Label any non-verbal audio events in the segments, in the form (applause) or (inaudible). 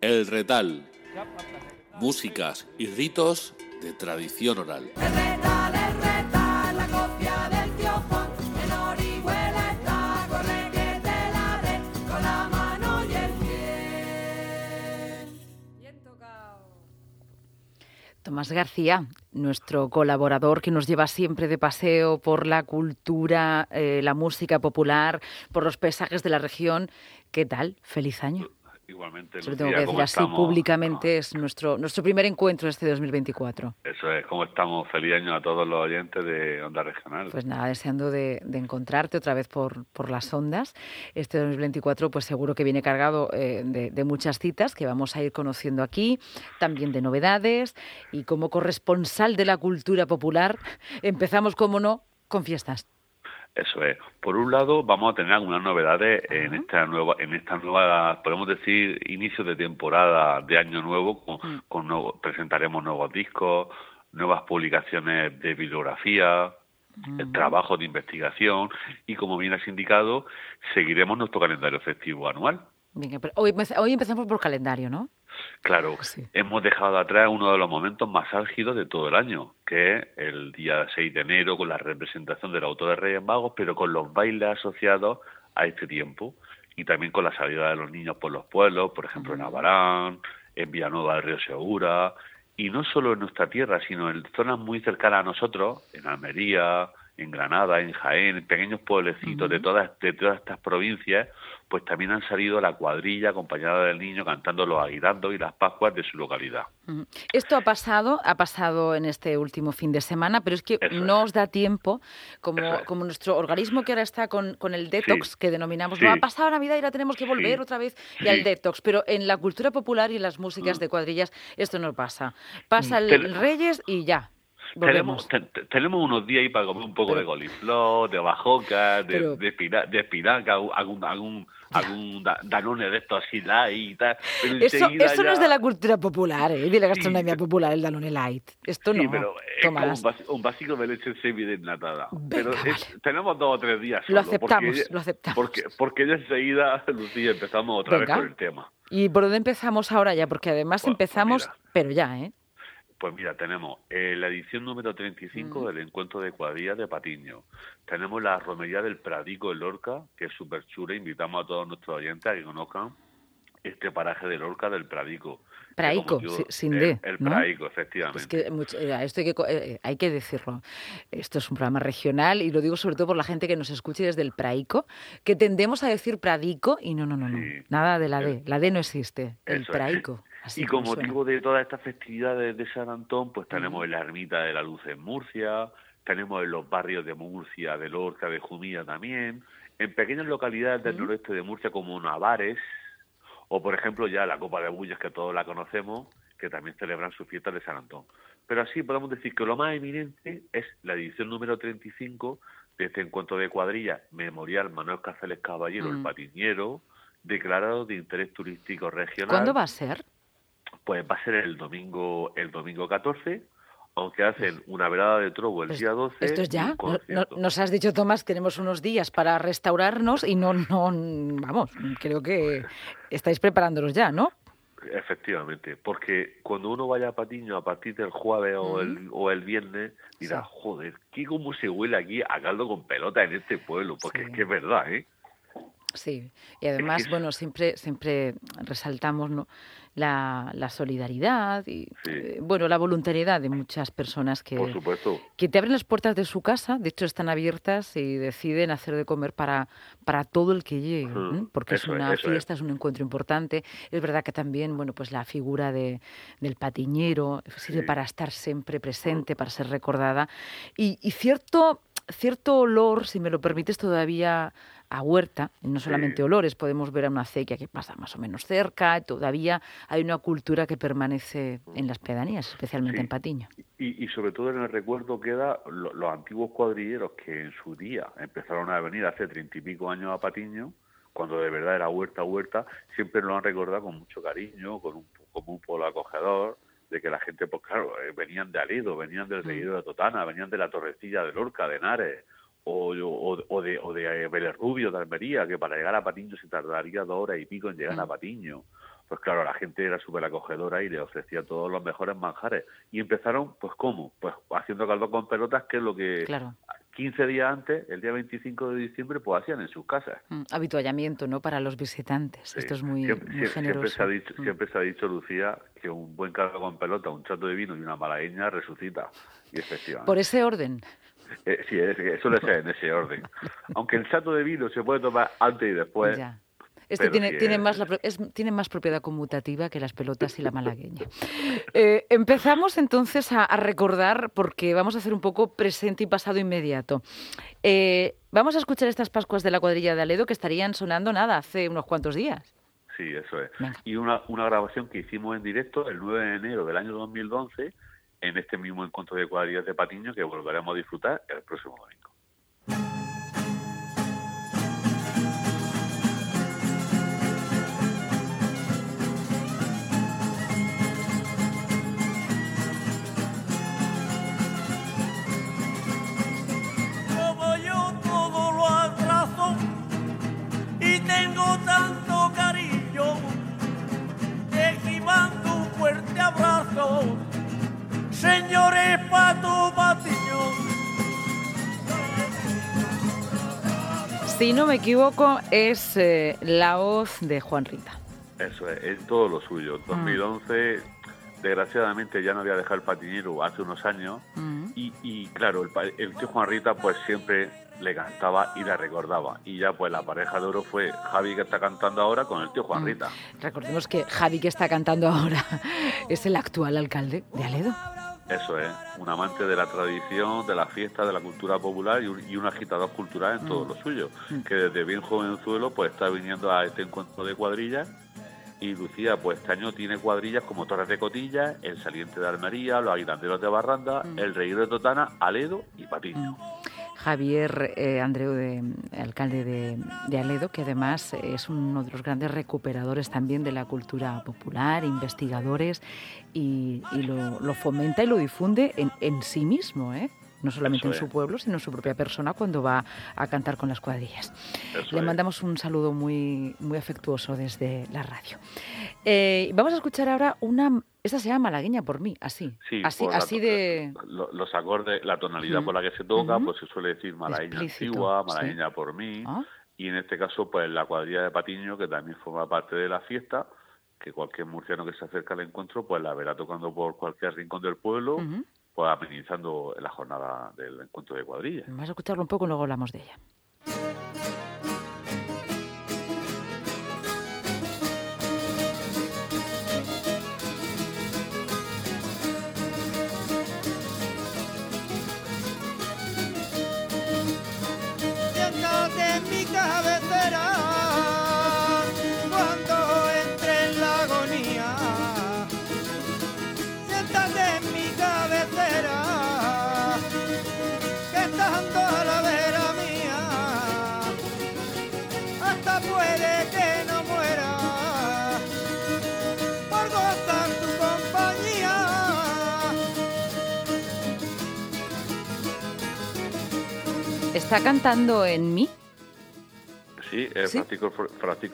El Retal. Músicas y ritos de tradición oral. Tomás García, nuestro colaborador que nos lleva siempre de paseo por la cultura, eh, la música popular, por los paisajes de la región. ¿Qué tal? Feliz año. Igualmente. Se lo tengo que decir así públicamente, es nuestro, nuestro primer encuentro este 2024. Eso es, ¿cómo estamos? Feliz año a todos los oyentes de Onda Regional. Pues nada, deseando de, encontrarte otra vez por, por las ondas. Este 2024 pues seguro que viene cargado eh, de, de muchas citas que vamos a ir conociendo aquí, también de novedades y como corresponsal de la cultura popular (laughs) empezamos, como no, con fiestas. Eso es. Por un lado, vamos a tener algunas novedades en esta nueva, en esta nueva, podemos decir, inicio de temporada de año nuevo. Con, mm. presentaremos nuevos discos, nuevas publicaciones de bibliografía, mm. trabajo de investigación y, como bien has indicado, seguiremos nuestro calendario festivo anual. Hoy, hoy empezamos por calendario, ¿no? Claro, hemos dejado atrás uno de los momentos más álgidos de todo el año, que es el día 6 de enero con la representación del autor de Reyes Magos, pero con los bailes asociados a este tiempo y también con la salida de los niños por los pueblos, por ejemplo en Abarán, en Villanueva del Río Segura, y no solo en nuestra tierra, sino en zonas muy cercanas a nosotros, en Almería, en Granada, en Jaén, en pequeños pueblecitos de todas de todas estas provincias, pues también han salido la cuadrilla acompañada del niño cantando los aguinaldos y las pascuas de su localidad. Esto ha pasado, ha pasado en este último fin de semana, pero es que no os da tiempo, como, como nuestro organismo que ahora está con, con el detox, que denominamos, no ha pasado Navidad y ahora tenemos que volver otra vez y al detox, pero en la cultura popular y en las músicas mm. de cuadrillas esto no pasa. Pasa mm. el Reyes y ya. Tenemos, tenemos unos días ahí para comer un poco de goliflor, de bajoca, de, de, espinaca, algún, algún, algún danone de estos así light y tal. eso eso no es de la cultura popular, ¿eh? de la gastronomía popular, el danone light. Esto no. Sí, pero es como un, básico, de leche semi desnatada. pero tenemos dos o tres días. Solo, lo aceptamos, lo aceptamos. Porque, porque ya enseguida, Lucía, empezamos otra vez con el tema. ¿Y por dónde empezamos ahora ya? Porque además pues, pues empezamos, pero ya, ¿eh? Pues mira, tenemos eh, la edición número 35 mm. del encuentro de cuadrillas de Patiño. Tenemos la romería del Pradico en Lorca, que es súper chula. Invitamos a todos nuestros oyentes a que conozcan este paraje de Lorca del Pradico. Praico, sin D. El, Praico, efectivamente. Eh, esto hay que, eh, hay que decirlo. Esto es un programa regional y lo digo sobre todo por la gente que nos escuche desde el Praico, que tendemos a decir Pradico y no, no, no, no. Nada de la D. La D no existe. El Praico y con motivo de todas estas festividades de San Antón, pues tenemos en la Ermita de la Luz en Murcia, tenemos en los barrios de Murcia, de Lorca, de Jumilla también, en pequeñas localidades del noreste de Murcia como Navares, o por ejemplo ya la Copa de Bullas, que todos la conocemos, que también celebran sus fiestas de San Antón. Pero así podemos decir que lo más eminente es la edición número 35 de este encuentro de cuadrillas memorial Manuel Cáceres Caballero, el patiñero, declarado de interés turístico regional. ¿Cuándo va a ser? Pues va a ser el domingo, el domingo 14, aunque hacen pues una velada de trobo el pues día 12. Esto es ya. nos has dicho, Tomás, tenemos unos días para restaurarnos y no, no, vamos, creo que estáis preparándolos ya, ¿no? Efectivamente, porque cuando uno vaya a Patiño a partir del jueves o, el, o el viernes, dirá, joder, ¿qué cómo se huele aquí a caldo con pelota en este pueblo? Porque es que es verdad, ¿eh? Sí, y además, bueno, siempre, siempre resaltamos ¿no? la, la solidaridad y eh, bueno, la voluntariedad de muchas personas que, que te abren las puertas de su casa, de hecho están abiertas y deciden hacer de comer para, para todo el que llegue, porque es una fiesta, es. un encuentro importante. Es verdad que también, bueno, pues la figura de, del patiñero sirve para estar siempre presente, para ser recordada y, y cierto, cierto olor, si me lo permites todavía a huerta, no solamente olores, podemos ver a una acequia que pasa más o menos cerca, todavía hay una cultura que permanece en las pedanías, especialmente en Patiño. Y, sobre todo en el recuerdo queda los antiguos cuadrilleros que en su día empezaron a venir hace treinta y pico años a Patiño, cuando de verdad era huerta huerta, siempre lo han recordado con mucho cariño, con un, como un pueblo acogedor, de que la gente, pues claro, eh, venían de Aledo, venían del Reguero mm. de Totana, venían de la Torrecilla de Lorca, de Henares, o, o, de, o de Vélez Rubio de Almería, que para llegar a Patiño se tardaría dos horas y pico en llegar a mm. Patiño. pues claro, la gente era súper acogedora y le ofrecía todos los mejores manjares. Y empezaron, pues ¿cómo? Pues haciendo caldo con pelotas, que es lo que claro. 15 días antes, el día 25 de diciembre, pues hacían en sus casas. Mm, habituallamiento, ¿no? Para los visitantes. Esto es muy, generoso. Siempre se, ha dicho, mm. siempre se ha dicho, Lucía, que un buen caldo con pelota, un chato de vino y una malagueña resucita. Y efectivamente. Por ese orden. Eh, sí, suele ser en ese orden. Aunque el chato de vino se puede tomar antes y después. Este tiene, tiene, más tiene más propiedad conmutativa que las pelotas y la malagueña. Eh, empezamos entonces a, recordar, porque vamos a hacer un poco presente y pasado inmediato. Eh, vamos a escuchar estas Pascuas de la cuadrilla de Aledo que estarían sonando nada hace unos cuantos días. Sí, eso es. Y una, una grabación que hicimos en directo el 9 de enero del año 2011 en este mismo encuentro de cuadrillas de Patiño que volveremos a disfrutar el próximo domingo. Señores Pato Si no me equivoco, es eh, la voz de Juan Rita. Eso es, es todo lo suyo. 2011, mm. desgraciadamente ya no había dejado el patinero hace unos años. Mm. Y, claro, el, el tío Juan Rita pues siempre le cantaba y la recordaba. Y ya pues la pareja de oro fue Javi que está cantando ahora con el tío Juan mm. Rita. Recordemos que Javi que está cantando ahora (laughs) es el actual alcalde de Aledo. Eso es, un amante de la tradición, de la fiesta, de la cultura popular y un, agitador cultural en todo mm. lo suyo, mm. que desde bien jovenzuelo pues está viniendo a este encuentro de cuadrillas y Lucía pues este año tiene cuadrillas como Torres de Cotillas, El Saliente de Almería, Los Aguilanderos de Barranda, El Reír de Totana, Aledo y Patiño. Javier eh, Andreu, de, alcalde de, Aledo, que además es uno de los grandes recuperadores también de la cultura popular, investigadores, y, lo, fomenta y lo difunde en, en sí mismo, ¿eh? No solamente en su pueblo, sino en su propia persona cuando va a cantar con las cuadrillas. Le mandamos un saludo muy, muy afectuoso desde la radio. Eh, vamos a escuchar ahora una... Esta se llama Malagueña por mí, así. así, así de... Los acordes, la tonalidad por la que se toca, pues se suele decir malagueña antigua, malagueña por mí. Ah. Y en este caso, pues la cuadrilla de Patiño, que también forma parte de la fiesta, que cualquier murciano que se acerca al encuentro, pues la verá tocando por cualquier rincón del pueblo pues amenizando la jornada del encuentro de cuadrillas. Vamos a escucharlo un poco y luego hablamos de ella. ¿Está cantando en mí? Sí, es Francisco,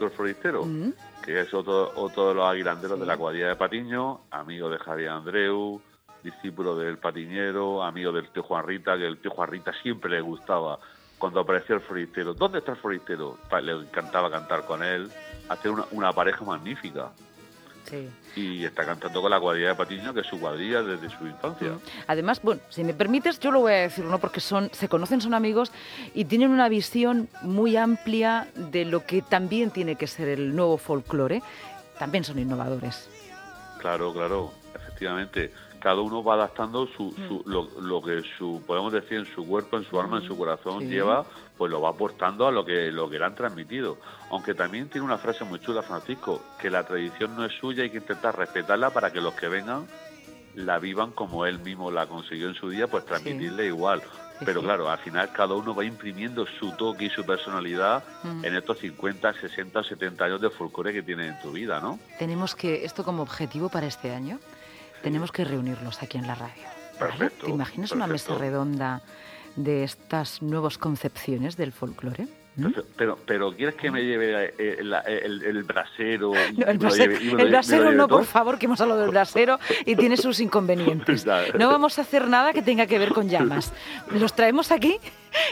el Floristero, mm. que es otro, otro de los aguilanderos de la cuadrilla de Patiño, amigo de Javier Andreu, discípulo del patiñero, amigo del tío Juan Rita, que el tío Juan Rita siempre le gustaba cuando apareció el floristero. ¿Dónde está el floristero? Le encantaba cantar con él, hacer una, una pareja magnífica. Y está cantando con la cuadrilla de Patiño, que es su cuadrilla desde su infancia. Mm. Además, bueno, si me permites, yo lo voy a decir, ¿no? Porque son, se conocen, son amigos y tienen una visión muy amplia de lo que también tiene que ser el nuevo folclore. También son innovadores. Claro, claro, efectivamente cada uno va adaptando su, su, mm. lo, lo, que su podemos decir en su cuerpo en su alma en su mm. corazón lleva pues lo va aportando a lo que lo que le han transmitido aunque también tiene una frase muy chula Francisco que la tradición no es suya hay que intentar respetarla para que los que vengan la vivan como él mismo la consiguió en su día pues transmitirle igual pero claro, al final cada uno va imprimiendo su toque y su personalidad mm. en estos 50, 60, 70 años de folclore que tiene en tu vida, ¿no? Tenemos que esto como objetivo para este año tenemos que reunirnos aquí en la radio. ¿Te imaginas una mesa redonda de estas nuevas concepciones del folclore? ¿Mm? pero, pero ¿quieres que me lleve eh, el, brasero? el brasero, no, por favor, que hemos hablado del brasero y tiene sus inconvenientes. (laughs) No vamos a hacer nada que tenga que ver con llamas. Los traemos aquí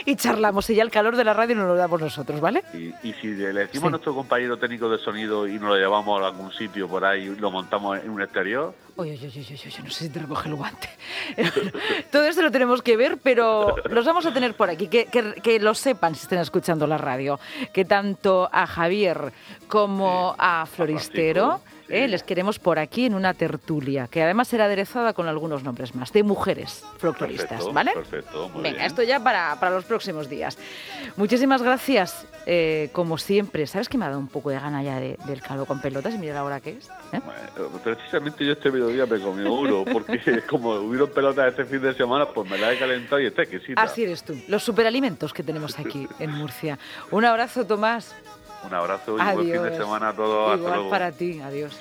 y charlamos y ya el calor de la radio nos lo damos nosotros, ¿vale? Y, si le decimos a nuestro compañero técnico de sonido y nos lo llevamos a algún sitio por ahí y lo montamos en un exterior... Oye, oye, oye, oye, no sé si te recoge el guante. (laughs) Todo esto lo tenemos que ver, pero los vamos a tener por aquí, que, que, lo sepan si estén escuchando la radio, que tanto a Javier como a Floristero... ¿eh? les queremos por aquí en una tertulia, que además será aderezada con algunos nombres más, de mujeres folcloristas, ¿vale? Perfecto, Venga, esto ya para, para, los próximos días. Muchísimas gracias, eh, como siempre. ¿Sabes que me ha dado un poco de gana ya del calvo con pelotas? Y mira la hora que es. ¿eh? precisamente yo este mediodía me comí uno, porque (laughs) como hubieron pelotas este fin de semana, pues me la he calentado y está exquisita. Así eres tú, los superalimentos que tenemos aquí en Murcia. Un abrazo, Tomás. Un abrazo y buen fin de semana a todos. Igual para ti. Adiós.